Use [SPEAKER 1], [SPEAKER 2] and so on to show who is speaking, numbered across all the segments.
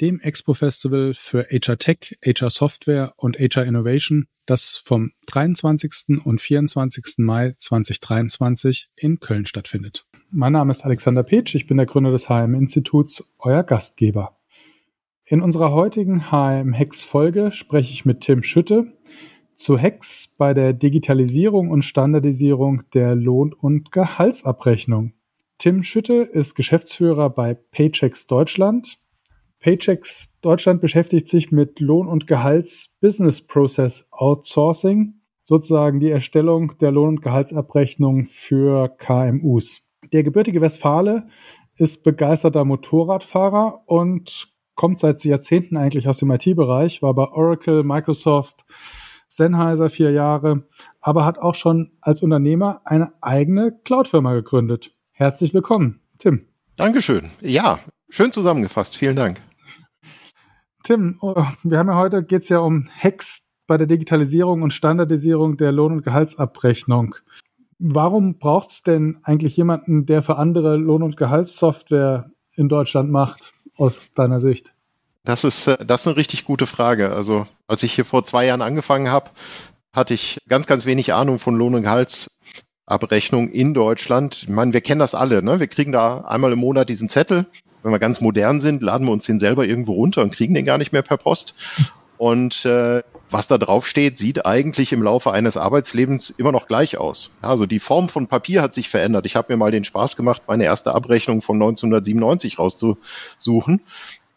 [SPEAKER 1] dem Expo-Festival für HR Tech, HR Software und HR Innovation, das vom 23. und 24. Mai 2023 in Köln stattfindet. Mein Name ist Alexander Petsch, ich bin der Gründer des HM-Instituts, euer Gastgeber. In unserer heutigen HM-Hex-Folge spreche ich mit Tim Schütte zu Hex bei der Digitalisierung und Standardisierung der Lohn- und Gehaltsabrechnung. Tim Schütte ist Geschäftsführer bei Paychecks Deutschland Paychecks Deutschland beschäftigt sich mit Lohn- und Gehalts-Business Process Outsourcing, sozusagen die Erstellung der Lohn- und Gehaltsabrechnung für KMUs. Der gebürtige Westfale ist begeisterter Motorradfahrer und kommt seit Jahrzehnten eigentlich aus dem IT-Bereich, war bei Oracle, Microsoft, Sennheiser vier Jahre, aber hat auch schon als Unternehmer eine eigene Cloud-Firma gegründet. Herzlich willkommen, Tim.
[SPEAKER 2] Dankeschön. Ja, schön zusammengefasst. Vielen Dank.
[SPEAKER 1] Tim, oh, wir haben ja heute, geht es ja um Hacks bei der Digitalisierung und Standardisierung der Lohn- und Gehaltsabrechnung. Warum braucht es denn eigentlich jemanden, der für andere Lohn- und Gehaltssoftware in Deutschland macht, aus deiner Sicht?
[SPEAKER 2] Das ist, äh, das ist eine richtig gute Frage. Also, als ich hier vor zwei Jahren angefangen habe, hatte ich ganz, ganz wenig Ahnung von Lohn- und Gehaltsabrechnung in Deutschland. Ich meine, wir kennen das alle. Ne? Wir kriegen da einmal im Monat diesen Zettel wenn wir ganz modern sind, laden wir uns den selber irgendwo runter und kriegen den gar nicht mehr per Post. Und äh, was da drauf steht, sieht eigentlich im Laufe eines Arbeitslebens immer noch gleich aus. Also die Form von Papier hat sich verändert. Ich habe mir mal den Spaß gemacht, meine erste Abrechnung von 1997 rauszusuchen.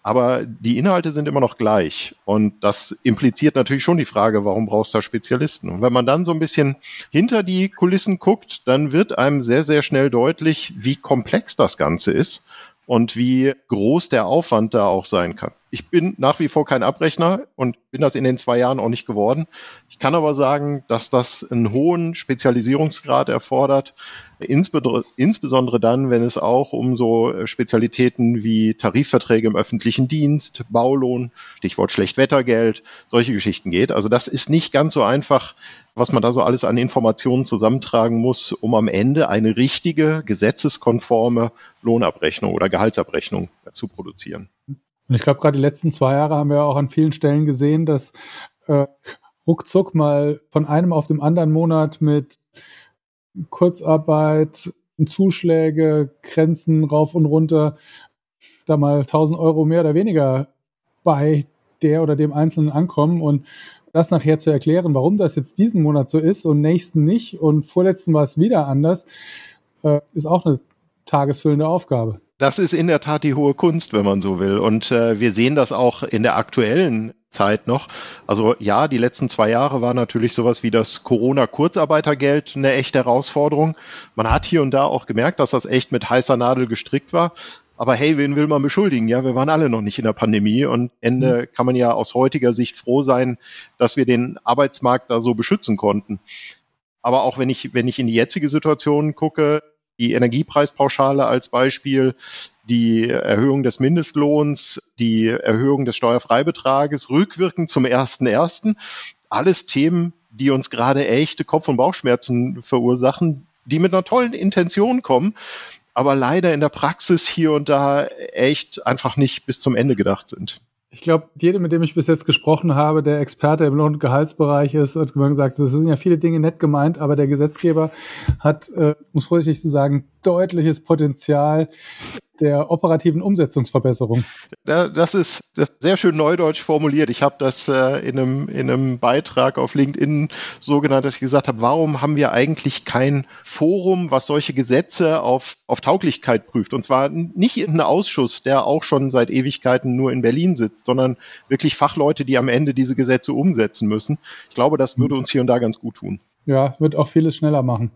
[SPEAKER 2] Aber die Inhalte sind immer noch gleich. Und das impliziert natürlich schon die Frage, warum brauchst du da Spezialisten? Und wenn man dann so ein bisschen hinter die Kulissen guckt, dann wird einem sehr, sehr schnell deutlich, wie komplex das Ganze ist und wie groß der Aufwand da auch sein kann. Ich bin nach wie vor kein Abrechner und bin das in den zwei Jahren auch nicht geworden. Ich kann aber sagen, dass das einen hohen Spezialisierungsgrad erfordert, insbesondere dann, wenn es auch um so Spezialitäten wie Tarifverträge im öffentlichen Dienst, Baulohn, Stichwort Schlechtwettergeld, solche Geschichten geht. Also das ist nicht ganz so einfach, was man da so alles an Informationen zusammentragen muss, um am Ende eine richtige, gesetzeskonforme Lohnabrechnung oder Gehaltsabrechnung zu produzieren.
[SPEAKER 1] Und ich glaube, gerade die letzten zwei Jahre haben wir auch an vielen Stellen gesehen, dass äh, ruckzuck mal von einem auf dem anderen Monat mit Kurzarbeit, Zuschläge, Grenzen rauf und runter, da mal 1000 Euro mehr oder weniger bei der oder dem Einzelnen ankommen. Und das nachher zu erklären, warum das jetzt diesen Monat so ist und nächsten nicht und vorletzten war es wieder anders, äh, ist auch eine tagesfüllende Aufgabe
[SPEAKER 2] das ist in der Tat die hohe Kunst, wenn man so will. Und äh, wir sehen das auch in der aktuellen Zeit noch. Also ja, die letzten zwei Jahre war natürlich sowas wie das Corona-Kurzarbeitergeld eine echte Herausforderung. Man hat hier und da auch gemerkt, dass das echt mit heißer Nadel gestrickt war. Aber hey, wen will man beschuldigen? Ja, wir waren alle noch nicht in der Pandemie und Ende mhm. kann man ja aus heutiger Sicht froh sein, dass wir den Arbeitsmarkt da so beschützen konnten. Aber auch wenn ich, wenn ich in die jetzige Situation gucke, die Energiepreispauschale als Beispiel, die Erhöhung des Mindestlohns, die Erhöhung des Steuerfreibetrages, rückwirkend zum 1.1. Alles Themen, die uns gerade echte Kopf- und Bauchschmerzen verursachen, die mit einer tollen Intention kommen, aber leider in der Praxis hier und da echt einfach nicht bis zum Ende gedacht sind.
[SPEAKER 1] Ich glaube, jeder, mit dem ich bis jetzt gesprochen habe, der Experte im Lohn- und Gehaltsbereich ist, hat gesagt, das sind ja viele Dinge nett gemeint, aber der Gesetzgeber hat, äh, muss vorsichtig zu sagen, deutliches Potenzial, der operativen Umsetzungsverbesserung.
[SPEAKER 2] Das ist, das ist sehr schön neudeutsch formuliert. Ich habe das äh, in, einem, in einem Beitrag auf LinkedIn so genannt, dass ich gesagt habe, warum haben wir eigentlich kein Forum, was solche Gesetze auf, auf Tauglichkeit prüft? Und zwar nicht irgendein Ausschuss, der auch schon seit Ewigkeiten nur in Berlin sitzt, sondern wirklich Fachleute, die am Ende diese Gesetze umsetzen müssen. Ich glaube, das würde uns hier und da ganz gut tun.
[SPEAKER 1] Ja, wird auch vieles schneller machen.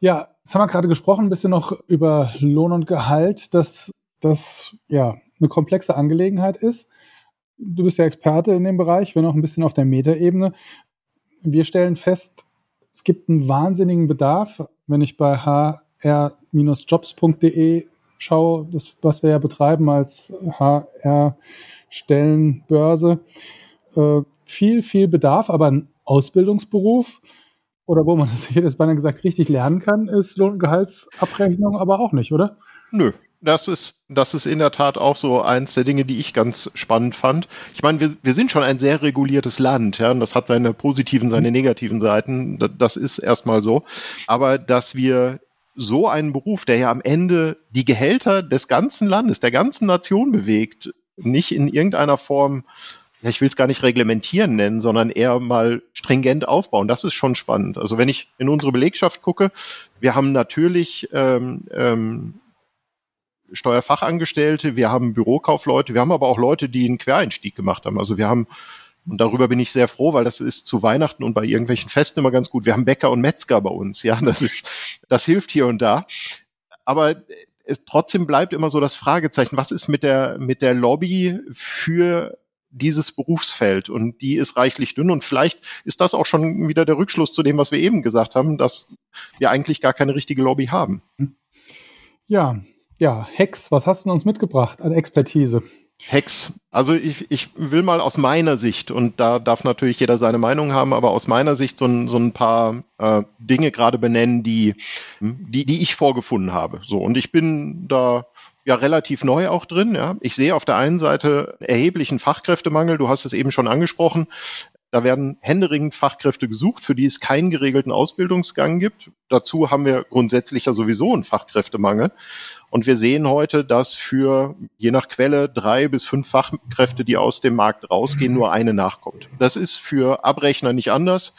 [SPEAKER 1] Ja, jetzt haben wir gerade gesprochen, ein bisschen noch über Lohn und Gehalt, dass das ja eine komplexe Angelegenheit ist. Du bist ja Experte in dem Bereich, wenn auch ein bisschen auf der Metaebene. Wir stellen fest, es gibt einen wahnsinnigen Bedarf wenn ich bei hr-jobs.de schaue, das, was wir ja betreiben als HR-Stellenbörse, äh, viel, viel Bedarf, aber ein Ausbildungsberuf oder wo man das, ich hätte es beinahe gesagt, richtig lernen kann, ist Lohn- und Gehaltsabrechnung aber auch nicht, oder?
[SPEAKER 2] Nö, das ist, das ist in der Tat auch so eins der Dinge, die ich ganz spannend fand. Ich meine, wir, wir sind schon ein sehr reguliertes Land, ja, und das hat seine positiven, seine negativen Seiten. Das, das ist erstmal so. Aber dass wir so einen Beruf, der ja am Ende die Gehälter des ganzen Landes, der ganzen Nation bewegt, nicht in irgendeiner Form ja, ich will es gar nicht reglementieren nennen, sondern eher mal stringent aufbauen. Das ist schon spannend. Also wenn ich in unsere Belegschaft gucke, wir haben natürlich ähm, ähm, Steuerfachangestellte, wir haben Bürokaufleute, wir haben aber auch Leute, die einen Quereinstieg gemacht haben. Also wir haben, und darüber bin ich sehr froh, weil das ist zu Weihnachten und bei irgendwelchen Festen immer ganz gut. Wir haben Bäcker und Metzger bei uns. Ja, das ist, das hilft hier und da. Aber es trotzdem bleibt immer so das Fragezeichen, was ist mit der, mit der Lobby für dieses Berufsfeld und die ist reichlich dünn und vielleicht ist das auch schon wieder der Rückschluss zu dem, was wir eben gesagt haben, dass wir eigentlich gar keine richtige Lobby haben.
[SPEAKER 1] Ja, ja, Hex, was hast du uns mitgebracht an Expertise?
[SPEAKER 2] Hex. Also ich, ich will mal aus meiner Sicht, und da darf natürlich jeder seine Meinung haben, aber aus meiner Sicht so ein, so ein paar äh, Dinge gerade benennen, die, die, die ich vorgefunden habe. So, und ich bin da ja relativ neu auch drin. Ja. Ich sehe auf der einen Seite erheblichen Fachkräftemangel. Du hast es eben schon angesprochen. Da werden händeringend Fachkräfte gesucht, für die es keinen geregelten Ausbildungsgang gibt. Dazu haben wir grundsätzlich ja sowieso einen Fachkräftemangel. Und wir sehen heute, dass für je nach Quelle drei bis fünf Fachkräfte, die aus dem Markt rausgehen, nur eine nachkommt. Das ist für Abrechner nicht anders.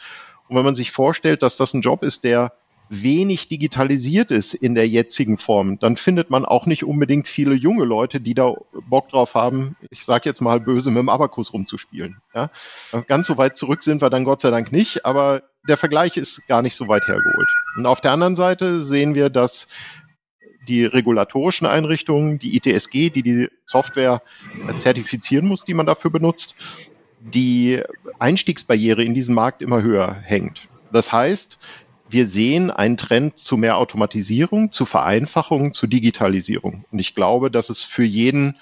[SPEAKER 2] Und wenn man sich vorstellt, dass das ein Job ist, der wenig digitalisiert ist in der jetzigen Form, dann findet man auch nicht unbedingt viele junge Leute, die da Bock drauf haben, ich sage jetzt mal böse, mit dem Abakus rumzuspielen. Ja? Ganz so weit zurück sind wir dann Gott sei Dank nicht, aber der Vergleich ist gar nicht so weit hergeholt. Und auf der anderen Seite sehen wir, dass die regulatorischen Einrichtungen, die ITSG, die die Software zertifizieren muss, die man dafür benutzt, die Einstiegsbarriere in diesen Markt immer höher hängt. Das heißt, wir sehen einen Trend zu mehr Automatisierung, zu Vereinfachung, zu Digitalisierung. Und ich glaube, dass es für jeden,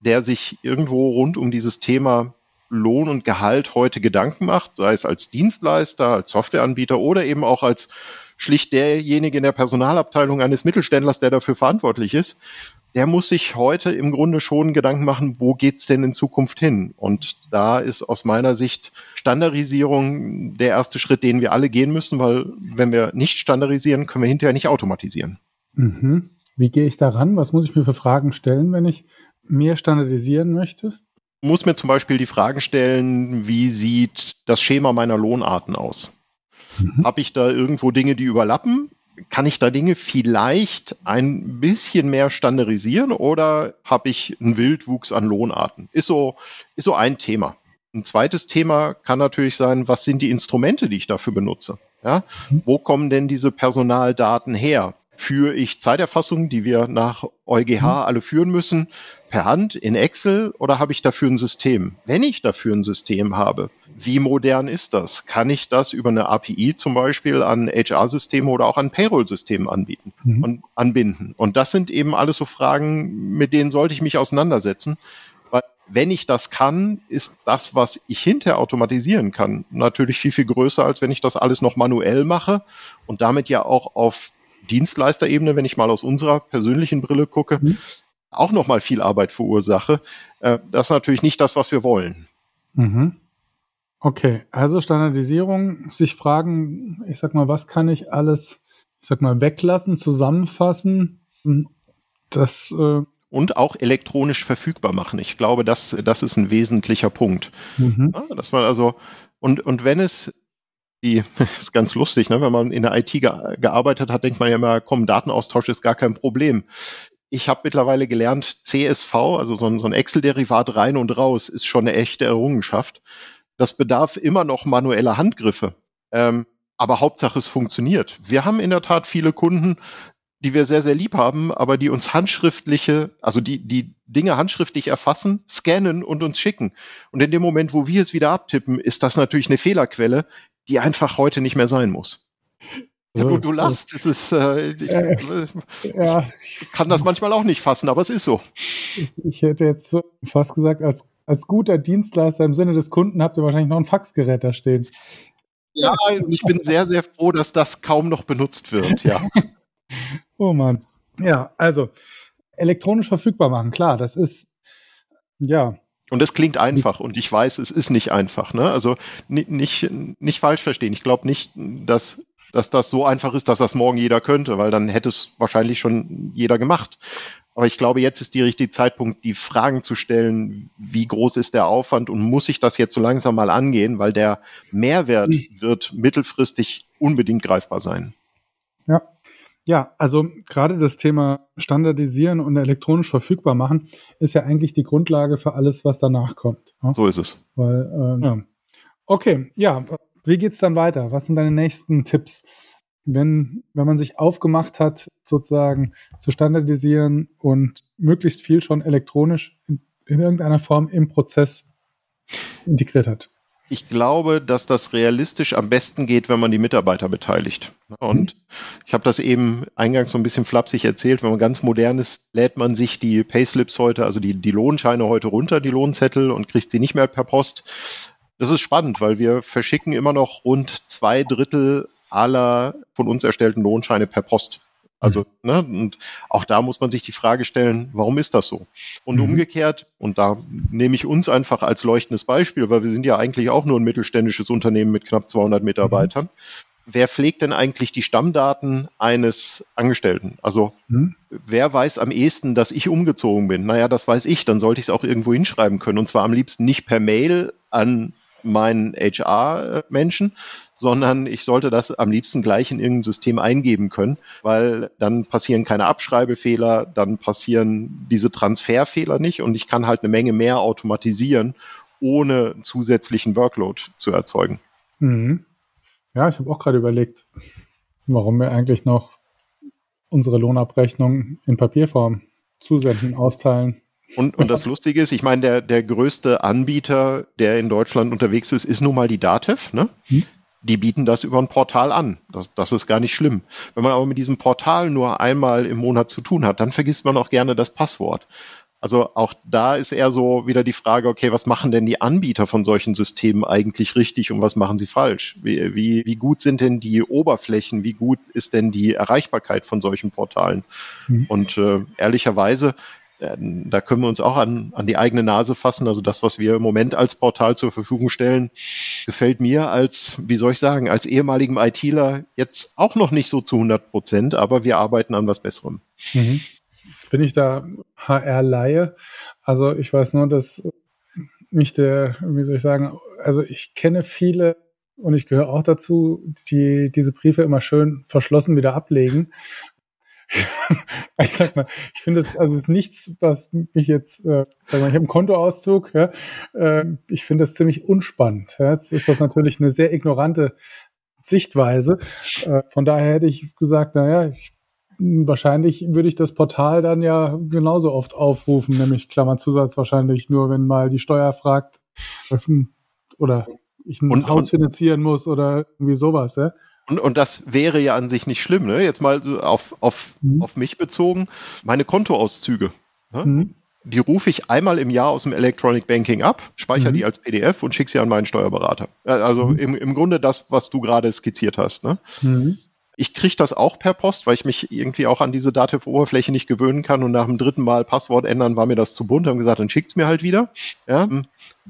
[SPEAKER 2] der sich irgendwo rund um dieses Thema Lohn und Gehalt heute Gedanken macht, sei es als Dienstleister, als Softwareanbieter oder eben auch als schlicht derjenige in der Personalabteilung eines Mittelständlers, der dafür verantwortlich ist, der muss sich heute im Grunde schon Gedanken machen, wo geht's denn in Zukunft hin? Und da ist aus meiner Sicht Standardisierung der erste Schritt, den wir alle gehen müssen, weil wenn wir nicht standardisieren, können wir hinterher nicht automatisieren.
[SPEAKER 1] Mhm. Wie gehe ich daran? Was muss ich mir für Fragen stellen, wenn ich mehr standardisieren möchte?
[SPEAKER 2] Ich muss mir zum Beispiel die Fragen stellen, wie sieht das Schema meiner Lohnarten aus? Mhm. Habe ich da irgendwo Dinge, die überlappen? Kann ich da Dinge vielleicht ein bisschen mehr standardisieren oder habe ich einen Wildwuchs an Lohnarten? Ist so, ist so ein Thema. Ein zweites Thema kann natürlich sein, was sind die Instrumente, die ich dafür benutze? Ja? Wo kommen denn diese Personaldaten her? Führe ich Zeiterfassungen, die wir nach EuGH mhm. alle führen müssen, per Hand in Excel oder habe ich dafür ein System? Wenn ich dafür ein System habe, wie modern ist das? Kann ich das über eine API zum Beispiel an HR-Systeme oder auch an Payroll-Systemen anbieten mhm. und anbinden? Und das sind eben alles so Fragen, mit denen sollte ich mich auseinandersetzen. Weil wenn ich das kann, ist das, was ich hinterher automatisieren kann, natürlich viel, viel größer, als wenn ich das alles noch manuell mache und damit ja auch auf Dienstleisterebene, wenn ich mal aus unserer persönlichen Brille gucke, mhm. auch nochmal viel Arbeit verursache. Äh, das ist natürlich nicht das, was wir wollen.
[SPEAKER 1] Mhm. Okay, also Standardisierung, sich fragen, ich sag mal, was kann ich alles, ich sag mal, weglassen, zusammenfassen,
[SPEAKER 2] das äh und auch elektronisch verfügbar machen. Ich glaube, das, das ist ein wesentlicher Punkt. Mhm. Ja, dass man also, und, und wenn es die ist ganz lustig, ne? wenn man in der IT ge gearbeitet hat, denkt man ja immer, komm, Datenaustausch ist gar kein Problem. Ich habe mittlerweile gelernt, CSV, also so ein, so ein Excel-Derivat rein und raus, ist schon eine echte Errungenschaft. Das bedarf immer noch manueller Handgriffe. Ähm, aber Hauptsache es funktioniert. Wir haben in der Tat viele Kunden, die wir sehr, sehr lieb haben, aber die uns handschriftliche, also die, die Dinge handschriftlich erfassen, scannen und uns schicken. Und in dem Moment, wo wir es wieder abtippen, ist das natürlich eine Fehlerquelle, die einfach heute nicht mehr sein muss. Ja, du, du lachst, es ist, äh, ich, äh, ja. kann das manchmal auch nicht fassen, aber es ist so.
[SPEAKER 1] Ich, ich hätte jetzt fast gesagt, als, als guter Dienstleister im Sinne des Kunden habt ihr wahrscheinlich noch ein Faxgerät da stehen.
[SPEAKER 2] Ja, und ich bin sehr, sehr froh, dass das kaum noch benutzt wird, ja.
[SPEAKER 1] oh Mann. Ja, also elektronisch verfügbar machen, klar, das ist, ja,
[SPEAKER 2] und das klingt einfach und ich weiß, es ist nicht einfach. Ne? Also nicht, nicht, falsch verstehen. Ich glaube nicht, dass, dass das so einfach ist, dass das morgen jeder könnte, weil dann hätte es wahrscheinlich schon jeder gemacht. Aber ich glaube, jetzt ist die richtige Zeitpunkt, die Fragen zu stellen, wie groß ist der Aufwand und muss ich das jetzt so langsam mal angehen, weil der Mehrwert hm. wird mittelfristig unbedingt greifbar sein.
[SPEAKER 1] Ja, ja, also gerade das Thema Standardisieren und elektronisch verfügbar machen ist ja eigentlich die Grundlage für alles, was danach kommt.
[SPEAKER 2] Ja? So ist es.
[SPEAKER 1] Weil, äh, ja. Okay, ja, wie geht's dann weiter? Was sind deine nächsten Tipps, wenn, wenn man sich aufgemacht hat, sozusagen zu standardisieren und möglichst viel schon elektronisch in, in irgendeiner Form im Prozess integriert hat?
[SPEAKER 2] Ich glaube, dass das realistisch am besten geht, wenn man die Mitarbeiter beteiligt. Und ich habe das eben eingangs so ein bisschen flapsig erzählt. Wenn man ganz modern ist, lädt man sich die Payslips heute, also die, die Lohnscheine heute runter, die Lohnzettel und kriegt sie nicht mehr per Post. Das ist spannend, weil wir verschicken immer noch rund zwei Drittel aller von uns erstellten Lohnscheine per Post. Also, mhm. ne, und auch da muss man sich die Frage stellen, warum ist das so? Und mhm. umgekehrt, und da nehme ich uns einfach als leuchtendes Beispiel, weil wir sind ja eigentlich auch nur ein mittelständisches Unternehmen mit knapp 200 Mitarbeitern. Mhm. Wer pflegt denn eigentlich die Stammdaten eines Angestellten? Also, mhm. wer weiß am ehesten, dass ich umgezogen bin? Naja, das weiß ich, dann sollte ich es auch irgendwo hinschreiben können. Und zwar am liebsten nicht per Mail an meinen HR-Menschen, sondern ich sollte das am liebsten gleich in irgendein System eingeben können, weil dann passieren keine Abschreibefehler, dann passieren diese Transferfehler nicht und ich kann halt eine Menge mehr automatisieren, ohne zusätzlichen Workload zu erzeugen.
[SPEAKER 1] Mhm. Ja, ich habe auch gerade überlegt, warum wir eigentlich noch unsere Lohnabrechnung in Papierform zusenden, austeilen.
[SPEAKER 2] Und, und das Lustige ist, ich meine, der, der größte Anbieter, der in Deutschland unterwegs ist, ist nun mal die DATEV. Ne? Hm? Die bieten das über ein Portal an. Das, das ist gar nicht schlimm. Wenn man aber mit diesem Portal nur einmal im Monat zu tun hat, dann vergisst man auch gerne das Passwort. Also auch da ist eher so wieder die Frage, okay, was machen denn die Anbieter von solchen Systemen eigentlich richtig und was machen sie falsch? Wie, wie, wie gut sind denn die Oberflächen? Wie gut ist denn die Erreichbarkeit von solchen Portalen? Mhm. Und äh, ehrlicherweise da können wir uns auch an, an die eigene Nase fassen. Also das, was wir im Moment als Portal zur Verfügung stellen, gefällt mir als, wie soll ich sagen, als ehemaligem ITler jetzt auch noch nicht so zu 100 Prozent, aber wir arbeiten an was Besserem.
[SPEAKER 1] Mhm. Bin ich da HR-Laie? Also ich weiß nur, dass mich der, wie soll ich sagen, also ich kenne viele und ich gehöre auch dazu, die diese Briefe immer schön verschlossen wieder ablegen ich sag mal, ich finde es, also es ist nichts, was mich jetzt, äh, sag mal, ich habe einen Kontoauszug, ja, äh, ich finde das ziemlich unspannend. Ja. Jetzt ist das natürlich eine sehr ignorante Sichtweise. Äh, von daher hätte ich gesagt, naja, ich, wahrscheinlich würde ich das Portal dann ja genauso oft aufrufen, nämlich Klammerzusatz wahrscheinlich nur, wenn mal die Steuer fragt oder ich ein und, Haus finanzieren muss oder irgendwie sowas, ja.
[SPEAKER 2] Und, und das wäre ja an sich nicht schlimm, ne? Jetzt mal so auf, auf, mhm. auf mich bezogen. Meine Kontoauszüge. Ne? Mhm. Die rufe ich einmal im Jahr aus dem Electronic Banking ab, speichere mhm. die als PDF und schicke sie an meinen Steuerberater. Äh, also mhm. im, im Grunde das, was du gerade skizziert hast. Ne? Ich kriege das auch per Post, weil ich mich irgendwie auch an diese Dativ-Oberfläche nicht gewöhnen kann und nach dem dritten Mal Passwort ändern war mir das zu bunt. Haben gesagt, dann schickt's mir halt wieder. Ja,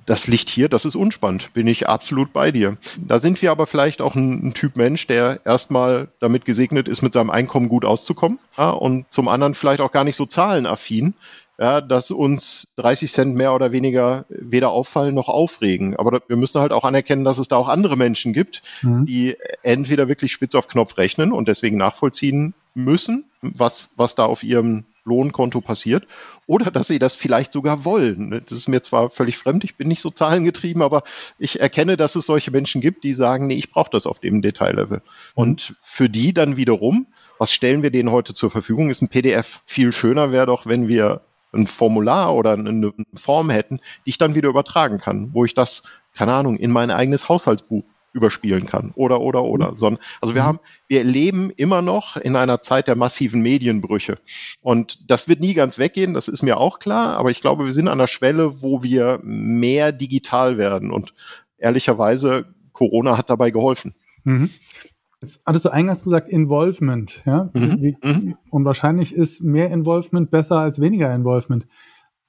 [SPEAKER 2] das liegt hier, das ist unspannend, bin ich absolut bei dir. Da sind wir aber vielleicht auch ein, ein Typ Mensch, der erstmal damit gesegnet ist, mit seinem Einkommen gut auszukommen ja, und zum anderen vielleicht auch gar nicht so zahlenaffin, ja, dass uns 30 Cent mehr oder weniger weder auffallen noch aufregen. Aber wir müssen halt auch anerkennen, dass es da auch andere Menschen gibt, mhm. die entweder wirklich spitz auf Knopf rechnen und deswegen nachvollziehen müssen, was, was da auf ihrem Lohnkonto passiert oder dass sie das vielleicht sogar wollen. Das ist mir zwar völlig fremd, ich bin nicht so zahlengetrieben, aber ich erkenne, dass es solche Menschen gibt, die sagen, nee, ich brauche das auf dem Detaillevel. Und für die dann wiederum, was stellen wir denen heute zur Verfügung, ist ein PDF. Viel schöner wäre doch, wenn wir ein Formular oder eine Form hätten, die ich dann wieder übertragen kann, wo ich das, keine Ahnung, in mein eigenes Haushaltsbuch überspielen kann. Oder, oder, oder. Mhm. Sondern, also wir mhm. haben, wir leben immer noch in einer Zeit der massiven Medienbrüche. Und das wird nie ganz weggehen, das ist mir auch klar. Aber ich glaube, wir sind an der Schwelle, wo wir mehr digital werden. Und ehrlicherweise, Corona hat dabei geholfen.
[SPEAKER 1] Mhm. Jetzt hattest du eingangs gesagt Involvement, ja? Mhm. Wie, mhm. und wahrscheinlich ist mehr Involvement besser als weniger Involvement.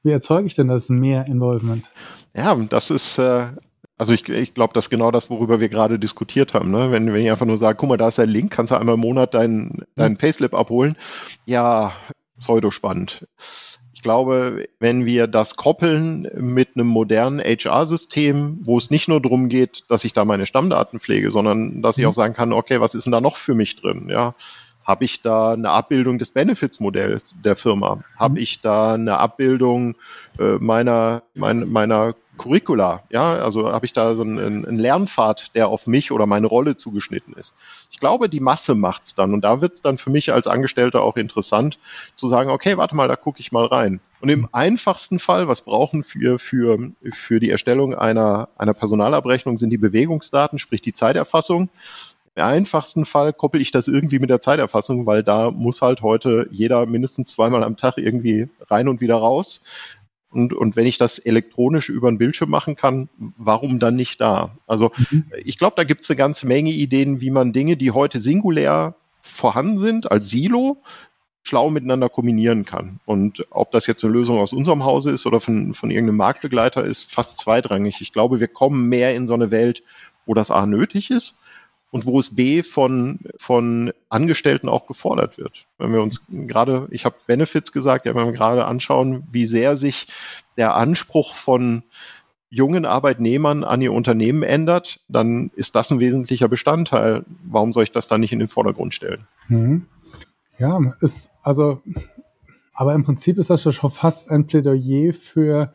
[SPEAKER 1] Wie erzeuge ich denn das mehr Involvement?
[SPEAKER 2] Ja, das ist äh, also ich, ich glaube, das ist genau das, worüber wir gerade diskutiert haben. Ne? Wenn, wenn ich einfach nur sage, guck mal, da ist der Link, kannst du einmal im Monat deinen dein Payslip abholen. Ja, pseudospannend. Ich glaube, wenn wir das koppeln mit einem modernen HR-System, wo es nicht nur darum geht, dass ich da meine Stammdaten pflege, sondern dass ich mhm. auch sagen kann, okay, was ist denn da noch für mich drin? Ja, habe ich da eine Abbildung des Benefits-Modells der Firma? Habe mhm. ich da eine Abbildung äh, meiner, mein, meiner Curricula, ja, also habe ich da so einen, einen, Lernpfad, der auf mich oder meine Rolle zugeschnitten ist. Ich glaube, die Masse macht's dann und da wird's dann für mich als Angestellter auch interessant zu sagen, okay, warte mal, da gucke ich mal rein. Und im einfachsten Fall, was brauchen wir für, für die Erstellung einer, einer Personalabrechnung, sind die Bewegungsdaten, sprich die Zeiterfassung. Im einfachsten Fall koppel ich das irgendwie mit der Zeiterfassung, weil da muss halt heute jeder mindestens zweimal am Tag irgendwie rein und wieder raus. Und, und wenn ich das elektronisch über einen Bildschirm machen kann, warum dann nicht da? Also mhm. ich glaube, da gibt es eine ganze Menge Ideen, wie man Dinge, die heute singulär vorhanden sind, als Silo, schlau miteinander kombinieren kann. Und ob das jetzt eine Lösung aus unserem Hause ist oder von, von irgendeinem Marktbegleiter, ist fast zweitrangig. Ich glaube, wir kommen mehr in so eine Welt, wo das A nötig ist und wo es B von, von Angestellten auch gefordert wird. Wenn wir uns gerade, ich habe Benefits gesagt, ja, wenn wir gerade anschauen, wie sehr sich der Anspruch von jungen Arbeitnehmern an ihr Unternehmen ändert, dann ist das ein wesentlicher Bestandteil. Warum soll ich das dann nicht in den Vordergrund stellen? Mhm.
[SPEAKER 1] Ja, ist also, aber im Prinzip ist das schon fast ein Plädoyer für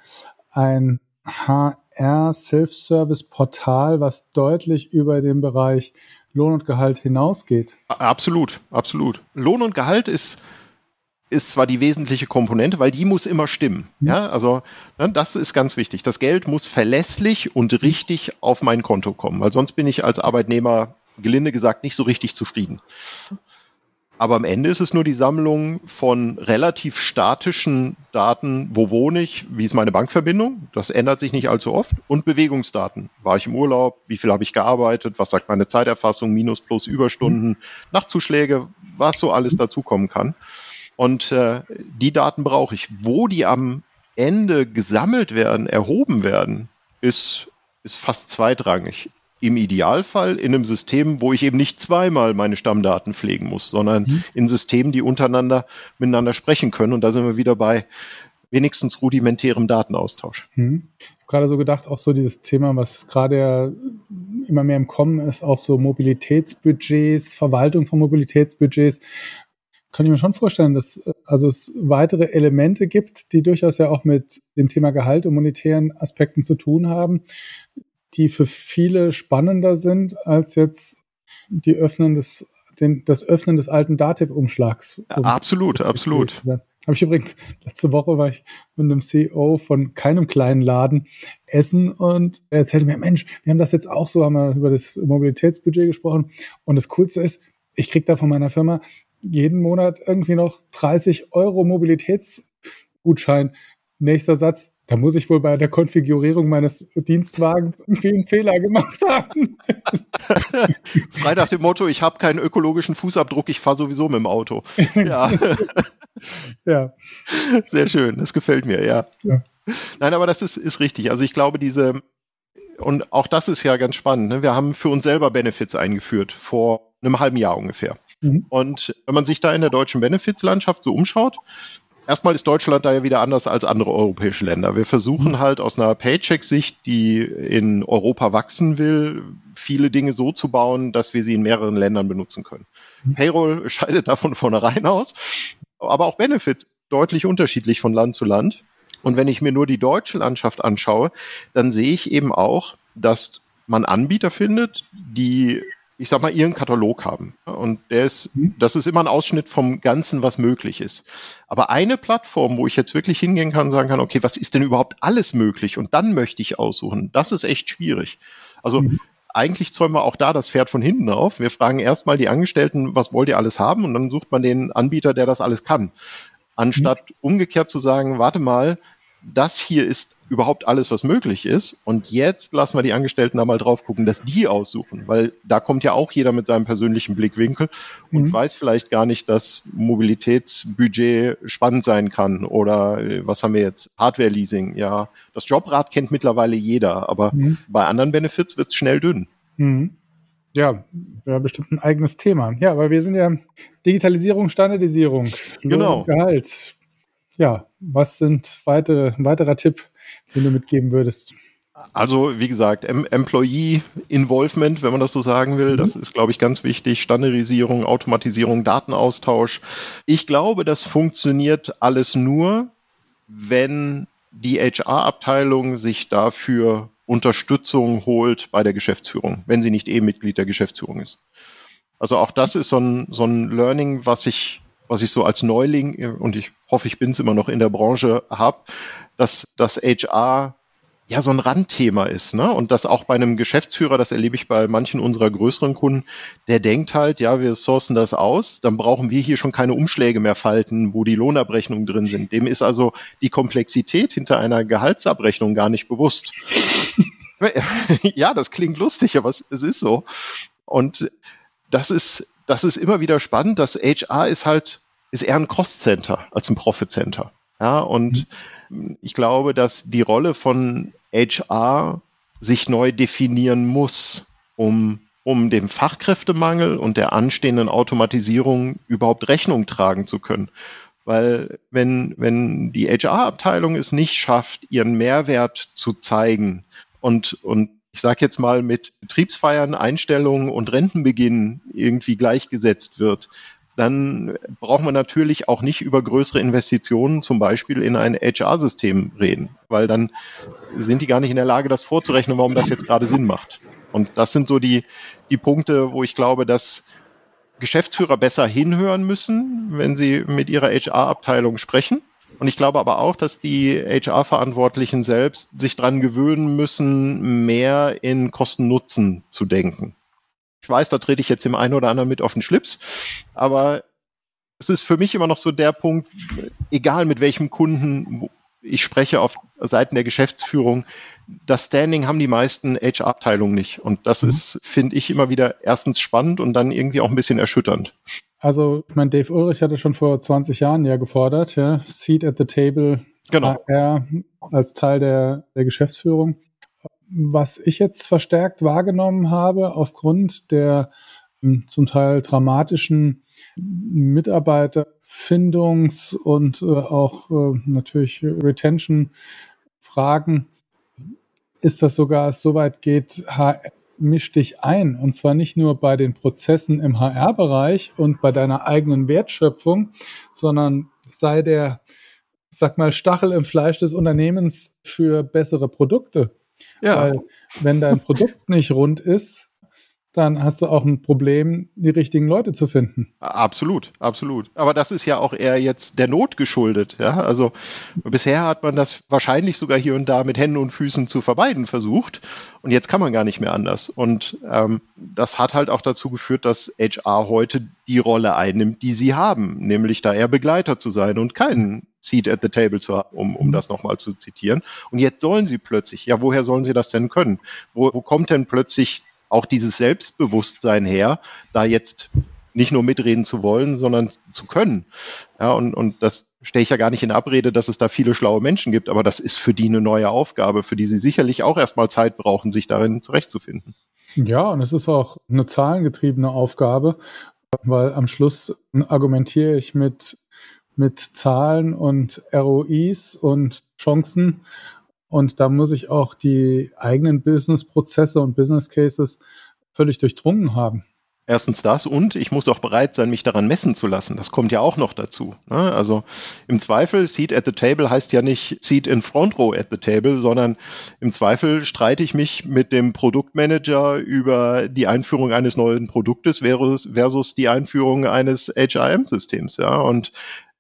[SPEAKER 1] ein HR Self-Service Portal, was deutlich über den Bereich Lohn und Gehalt hinausgeht.
[SPEAKER 2] Absolut, absolut. Lohn und Gehalt ist ist zwar die wesentliche Komponente, weil die muss immer stimmen. Mhm. Ja, also ne, das ist ganz wichtig. Das Geld muss verlässlich und richtig auf mein Konto kommen, weil sonst bin ich als Arbeitnehmer gelinde gesagt nicht so richtig zufrieden. Aber am Ende ist es nur die Sammlung von relativ statischen Daten, wo wohne ich, wie ist meine Bankverbindung, das ändert sich nicht allzu oft, und Bewegungsdaten. War ich im Urlaub, wie viel habe ich gearbeitet, was sagt meine Zeiterfassung, Minus, Plus, Überstunden, Nachtzuschläge, was so alles dazukommen kann. Und äh, die Daten brauche ich. Wo die am Ende gesammelt werden, erhoben werden, ist, ist fast zweitrangig im Idealfall in einem System, wo ich eben nicht zweimal meine Stammdaten pflegen muss, sondern mhm. in Systemen, die untereinander miteinander sprechen können. Und da sind wir wieder bei wenigstens rudimentärem Datenaustausch. Mhm.
[SPEAKER 1] Ich habe gerade so gedacht, auch so dieses Thema, was gerade ja immer mehr im Kommen ist, auch so Mobilitätsbudgets, Verwaltung von Mobilitätsbudgets. Kann ich mir schon vorstellen, dass also es weitere Elemente gibt, die durchaus ja auch mit dem Thema Gehalt und monetären Aspekten zu tun haben, die für viele spannender sind als jetzt die Öffnen des, den, das Öffnen des alten Dativ-Umschlags.
[SPEAKER 2] Ja, absolut, absolut.
[SPEAKER 1] Habe ich übrigens, letzte Woche war ich mit einem CEO von keinem kleinen Laden essen und er erzählte mir, Mensch, wir haben das jetzt auch so, haben wir über das Mobilitätsbudget gesprochen. Und das Coolste ist, ich kriege da von meiner Firma jeden Monat irgendwie noch 30 Euro Mobilitätsgutschein. Nächster Satz, da muss ich wohl bei der Konfigurierung meines Dienstwagens irgendwie einen Fehler gemacht haben.
[SPEAKER 2] Frei nach dem Motto, ich habe keinen ökologischen Fußabdruck, ich fahre sowieso mit dem Auto. Ja. ja. Sehr schön, das gefällt mir, ja. ja. Nein, aber das ist, ist richtig. Also ich glaube, diese, und auch das ist ja ganz spannend, ne? wir haben für uns selber Benefits eingeführt, vor einem halben Jahr ungefähr. Mhm. Und wenn man sich da in der deutschen Benefits-Landschaft so umschaut, Erstmal ist Deutschland da ja wieder anders als andere europäische Länder. Wir versuchen halt aus einer Paycheck-Sicht, die in Europa wachsen will, viele Dinge so zu bauen, dass wir sie in mehreren Ländern benutzen können. Mhm. Payroll scheidet davon vornherein aus, aber auch Benefits deutlich unterschiedlich von Land zu Land. Und wenn ich mir nur die deutsche Landschaft anschaue, dann sehe ich eben auch, dass man Anbieter findet, die ich sag mal, ihren Katalog haben. Und der ist, mhm. das ist immer ein Ausschnitt vom Ganzen, was möglich ist. Aber eine Plattform, wo ich jetzt wirklich hingehen kann und sagen kann, okay, was ist denn überhaupt alles möglich? Und dann möchte ich aussuchen. Das ist echt schwierig. Also mhm. eigentlich zäumen wir auch da das Pferd von hinten auf. Wir fragen erstmal die Angestellten, was wollt ihr alles haben? Und dann sucht man den Anbieter, der das alles kann. Anstatt mhm. umgekehrt zu sagen, warte mal, das hier ist überhaupt alles, was möglich ist. Und jetzt lassen wir die Angestellten da mal drauf gucken, dass die aussuchen, weil da kommt ja auch jeder mit seinem persönlichen Blickwinkel und mhm. weiß vielleicht gar nicht, dass Mobilitätsbudget spannend sein kann oder äh, was haben wir jetzt? Hardware-Leasing. Ja, das Jobrad kennt mittlerweile jeder, aber mhm. bei anderen Benefits wird es schnell dünn.
[SPEAKER 1] Mhm. Ja, ja, bestimmt ein eigenes Thema. Ja, aber wir sind ja Digitalisierung, Standardisierung,
[SPEAKER 2] Lohn, genau.
[SPEAKER 1] Gehalt. Ja, was sind weitere, ein weiterer Tipp, den du mitgeben würdest?
[SPEAKER 2] Also, wie gesagt, em Employee Involvement, wenn man das so sagen will, mhm. das ist, glaube ich, ganz wichtig. Standardisierung, Automatisierung, Datenaustausch. Ich glaube, das funktioniert alles nur, wenn die HR-Abteilung sich dafür Unterstützung holt bei der Geschäftsführung, wenn sie nicht eh Mitglied der Geschäftsführung ist. Also auch das ist so ein, so ein Learning, was ich, was ich so als Neuling, und ich hoffe, ich bin es immer noch in der Branche, habe, dass das HR ja so ein Randthema ist, ne? Und das auch bei einem Geschäftsführer, das erlebe ich bei manchen unserer größeren Kunden, der denkt halt, ja, wir sourcen das aus, dann brauchen wir hier schon keine Umschläge mehr falten, wo die Lohnabrechnungen drin sind. Dem ist also die Komplexität hinter einer Gehaltsabrechnung gar nicht bewusst. ja, das klingt lustig, aber es, es ist so. Und das ist, das ist immer wieder spannend. Das HR ist halt, ist eher ein Cost Center als ein Profit Center. Ja, und mhm ich glaube, dass die Rolle von HR sich neu definieren muss, um, um dem Fachkräftemangel und der anstehenden Automatisierung überhaupt Rechnung tragen zu können. Weil wenn, wenn die HR-Abteilung es nicht schafft, ihren Mehrwert zu zeigen und, und ich sage jetzt mal mit Betriebsfeiern, Einstellungen und Rentenbeginn irgendwie gleichgesetzt wird, dann braucht man natürlich auch nicht über größere Investitionen, zum Beispiel in ein HR-System reden, weil dann sind die gar nicht in der Lage, das vorzurechnen, warum das jetzt gerade Sinn macht. Und das sind so die, die Punkte, wo ich glaube, dass Geschäftsführer besser hinhören müssen, wenn sie mit ihrer HR-Abteilung sprechen. Und ich glaube aber auch, dass die HR-Verantwortlichen selbst sich dran gewöhnen müssen, mehr in Kosten-Nutzen zu denken. Ich weiß, da trete ich jetzt dem einen oder anderen mit auf den Schlips, aber es ist für mich immer noch so der Punkt, egal mit welchem Kunden ich spreche auf Seiten der Geschäftsführung, das Standing haben die meisten HR-Abteilungen nicht. Und das mhm. ist, finde ich, immer wieder erstens spannend und dann irgendwie auch ein bisschen erschütternd.
[SPEAKER 1] Also, ich meine, Dave Ulrich hatte schon vor 20 Jahren ja gefordert, ja, Seat at the Table
[SPEAKER 2] genau.
[SPEAKER 1] HR als Teil der, der Geschäftsführung was ich jetzt verstärkt wahrgenommen habe, aufgrund der hm, zum Teil dramatischen Mitarbeiterfindungs- und äh, auch äh, natürlich Retention-Fragen, ist das sogar so weit geht, HR misch dich ein. Und zwar nicht nur bei den Prozessen im HR-Bereich und bei deiner eigenen Wertschöpfung, sondern sei der, sag mal, Stachel im Fleisch des Unternehmens für bessere Produkte ja. Weil wenn dein Produkt nicht rund ist, dann hast du auch ein Problem, die richtigen Leute zu finden.
[SPEAKER 2] Absolut, absolut. Aber das ist ja auch eher jetzt der Not geschuldet. Ja? Also bisher hat man das wahrscheinlich sogar hier und da mit Händen und Füßen zu vermeiden versucht. Und jetzt kann man gar nicht mehr anders. Und ähm, das hat halt auch dazu geführt, dass HR heute die Rolle einnimmt, die sie haben, nämlich da eher Begleiter zu sein und keinen Seat at the Table zu haben, um, um das nochmal zu zitieren. Und jetzt sollen sie plötzlich, ja, woher sollen sie das denn können? Wo, wo kommt denn plötzlich auch dieses Selbstbewusstsein her, da jetzt nicht nur mitreden zu wollen, sondern zu können? Ja, und, und das stelle ich ja gar nicht in Abrede, dass es da viele schlaue Menschen gibt, aber das ist für die eine neue Aufgabe, für die sie sicherlich auch erstmal Zeit brauchen, sich darin zurechtzufinden.
[SPEAKER 1] Ja, und es ist auch eine zahlengetriebene Aufgabe, weil am Schluss argumentiere ich mit mit Zahlen und ROIs und Chancen. Und da muss ich auch die eigenen Business-Prozesse und Business Cases völlig durchdrungen haben.
[SPEAKER 2] Erstens das und ich muss auch bereit sein, mich daran messen zu lassen. Das kommt ja auch noch dazu. Ne? Also im Zweifel, Seat at the Table heißt ja nicht Seat in Front Row at the Table, sondern im Zweifel streite ich mich mit dem Produktmanager über die Einführung eines neuen Produktes versus, versus die Einführung eines HRM-Systems. Ja? Und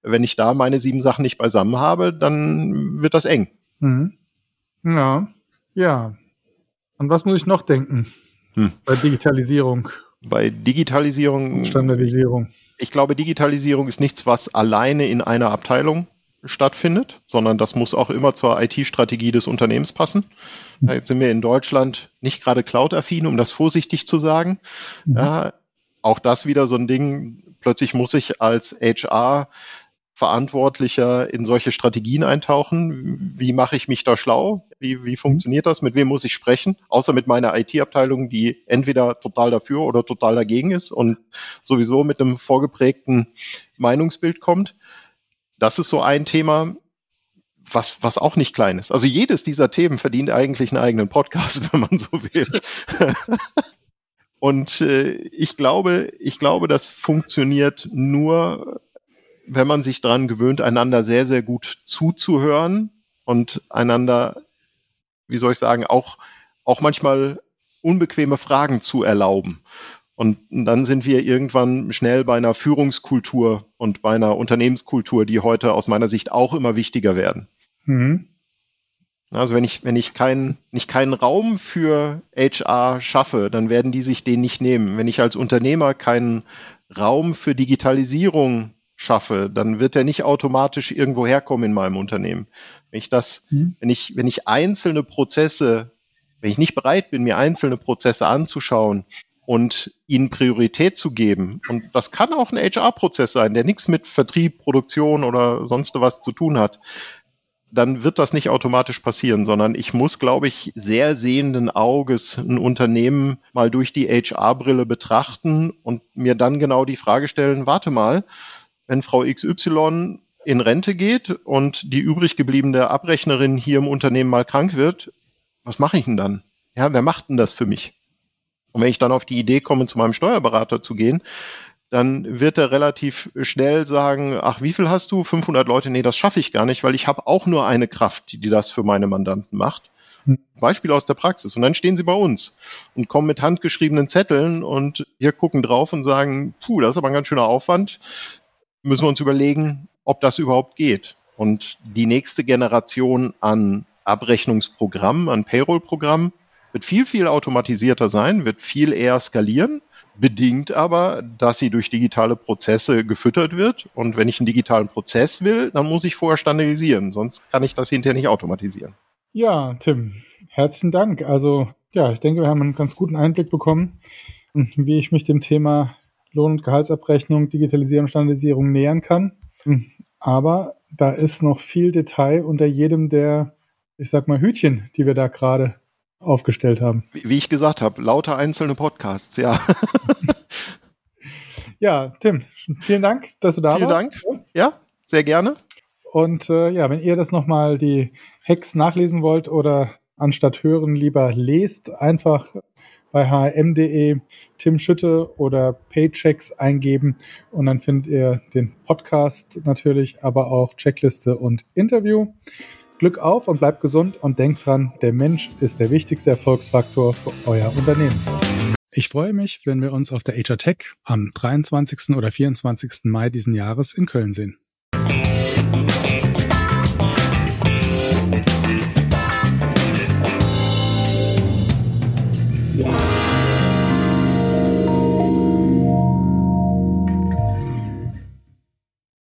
[SPEAKER 2] wenn ich da meine sieben Sachen nicht beisammen habe, dann wird das eng.
[SPEAKER 1] Mhm. Ja, ja. An was muss ich noch denken? Hm. Bei Digitalisierung.
[SPEAKER 2] Bei Digitalisierung.
[SPEAKER 1] Standardisierung.
[SPEAKER 2] Ich glaube, Digitalisierung ist nichts, was alleine in einer Abteilung stattfindet, sondern das muss auch immer zur IT-Strategie des Unternehmens passen. Hm. Jetzt sind wir in Deutschland nicht gerade Cloud-affin, um das vorsichtig zu sagen. Mhm. Ja, auch das wieder so ein Ding. Plötzlich muss ich als HR Verantwortlicher in solche Strategien eintauchen. Wie mache ich mich da schlau? Wie, wie funktioniert das? Mit wem muss ich sprechen? Außer mit meiner IT-Abteilung, die entweder total dafür oder total dagegen ist und sowieso mit einem vorgeprägten Meinungsbild kommt. Das ist so ein Thema, was, was auch nicht klein ist. Also jedes dieser Themen verdient eigentlich einen eigenen Podcast, wenn man so will. und äh, ich glaube, ich glaube, das funktioniert nur wenn man sich daran gewöhnt, einander sehr, sehr gut zuzuhören und einander, wie soll ich sagen, auch, auch manchmal unbequeme Fragen zu erlauben. Und dann sind wir irgendwann schnell bei einer Führungskultur und bei einer Unternehmenskultur, die heute aus meiner Sicht auch immer wichtiger werden. Mhm. Also wenn ich, wenn ich keinen, nicht keinen Raum für HR schaffe, dann werden die sich den nicht nehmen. Wenn ich als Unternehmer keinen Raum für Digitalisierung schaffe, dann wird er nicht automatisch irgendwo herkommen in meinem Unternehmen. Wenn ich das, mhm. wenn ich, wenn ich einzelne Prozesse, wenn ich nicht bereit bin, mir einzelne Prozesse anzuschauen und ihnen Priorität zu geben, und das kann auch ein HR-Prozess sein, der nichts mit Vertrieb, Produktion oder sonst was zu tun hat, dann wird das nicht automatisch passieren, sondern ich muss, glaube ich, sehr sehenden Auges ein Unternehmen mal durch die HR-Brille betrachten und mir dann genau die Frage stellen, warte mal, wenn Frau XY in Rente geht und die übrig gebliebene Abrechnerin hier im Unternehmen mal krank wird, was mache ich denn dann? Ja, wer macht denn das für mich? Und wenn ich dann auf die Idee komme, zu meinem Steuerberater zu gehen, dann wird er relativ schnell sagen, ach, wie viel hast du? 500 Leute? Nee, das schaffe ich gar nicht, weil ich habe auch nur eine Kraft, die, die das für meine Mandanten macht. Hm. Beispiel aus der Praxis. Und dann stehen sie bei uns und kommen mit handgeschriebenen Zetteln und wir gucken drauf und sagen, puh, das ist aber ein ganz schöner Aufwand müssen wir uns überlegen, ob das überhaupt geht. Und die nächste Generation an Abrechnungsprogrammen, an Payroll-Programmen wird viel, viel automatisierter sein, wird viel eher skalieren, bedingt aber, dass sie durch digitale Prozesse gefüttert wird. Und wenn ich einen digitalen Prozess will, dann muss ich vorher standardisieren, sonst kann ich das hinterher nicht automatisieren.
[SPEAKER 1] Ja, Tim, herzlichen Dank. Also ja, ich denke, wir haben einen ganz guten Einblick bekommen, wie ich mich dem Thema Lohn- und Gehaltsabrechnung, Digitalisierung, Standardisierung nähern kann. Hm. Aber da ist noch viel Detail unter jedem der, ich sag mal, Hütchen, die wir da gerade aufgestellt haben.
[SPEAKER 2] Wie ich gesagt habe, lauter einzelne Podcasts, ja.
[SPEAKER 1] ja, Tim, vielen Dank, dass du da
[SPEAKER 2] vielen warst. Vielen Dank. Ja, sehr gerne.
[SPEAKER 1] Und äh, ja, wenn ihr das nochmal die Hacks nachlesen wollt oder anstatt hören lieber lest, einfach bei hm.de Tim Schütte oder Paychecks eingeben und dann findet ihr den Podcast natürlich, aber auch Checkliste und Interview. Glück auf und bleibt gesund und denkt dran, der Mensch ist der wichtigste Erfolgsfaktor für euer Unternehmen. Ich freue mich, wenn wir uns auf der HR Tech am 23. oder 24. Mai diesen Jahres in Köln sehen.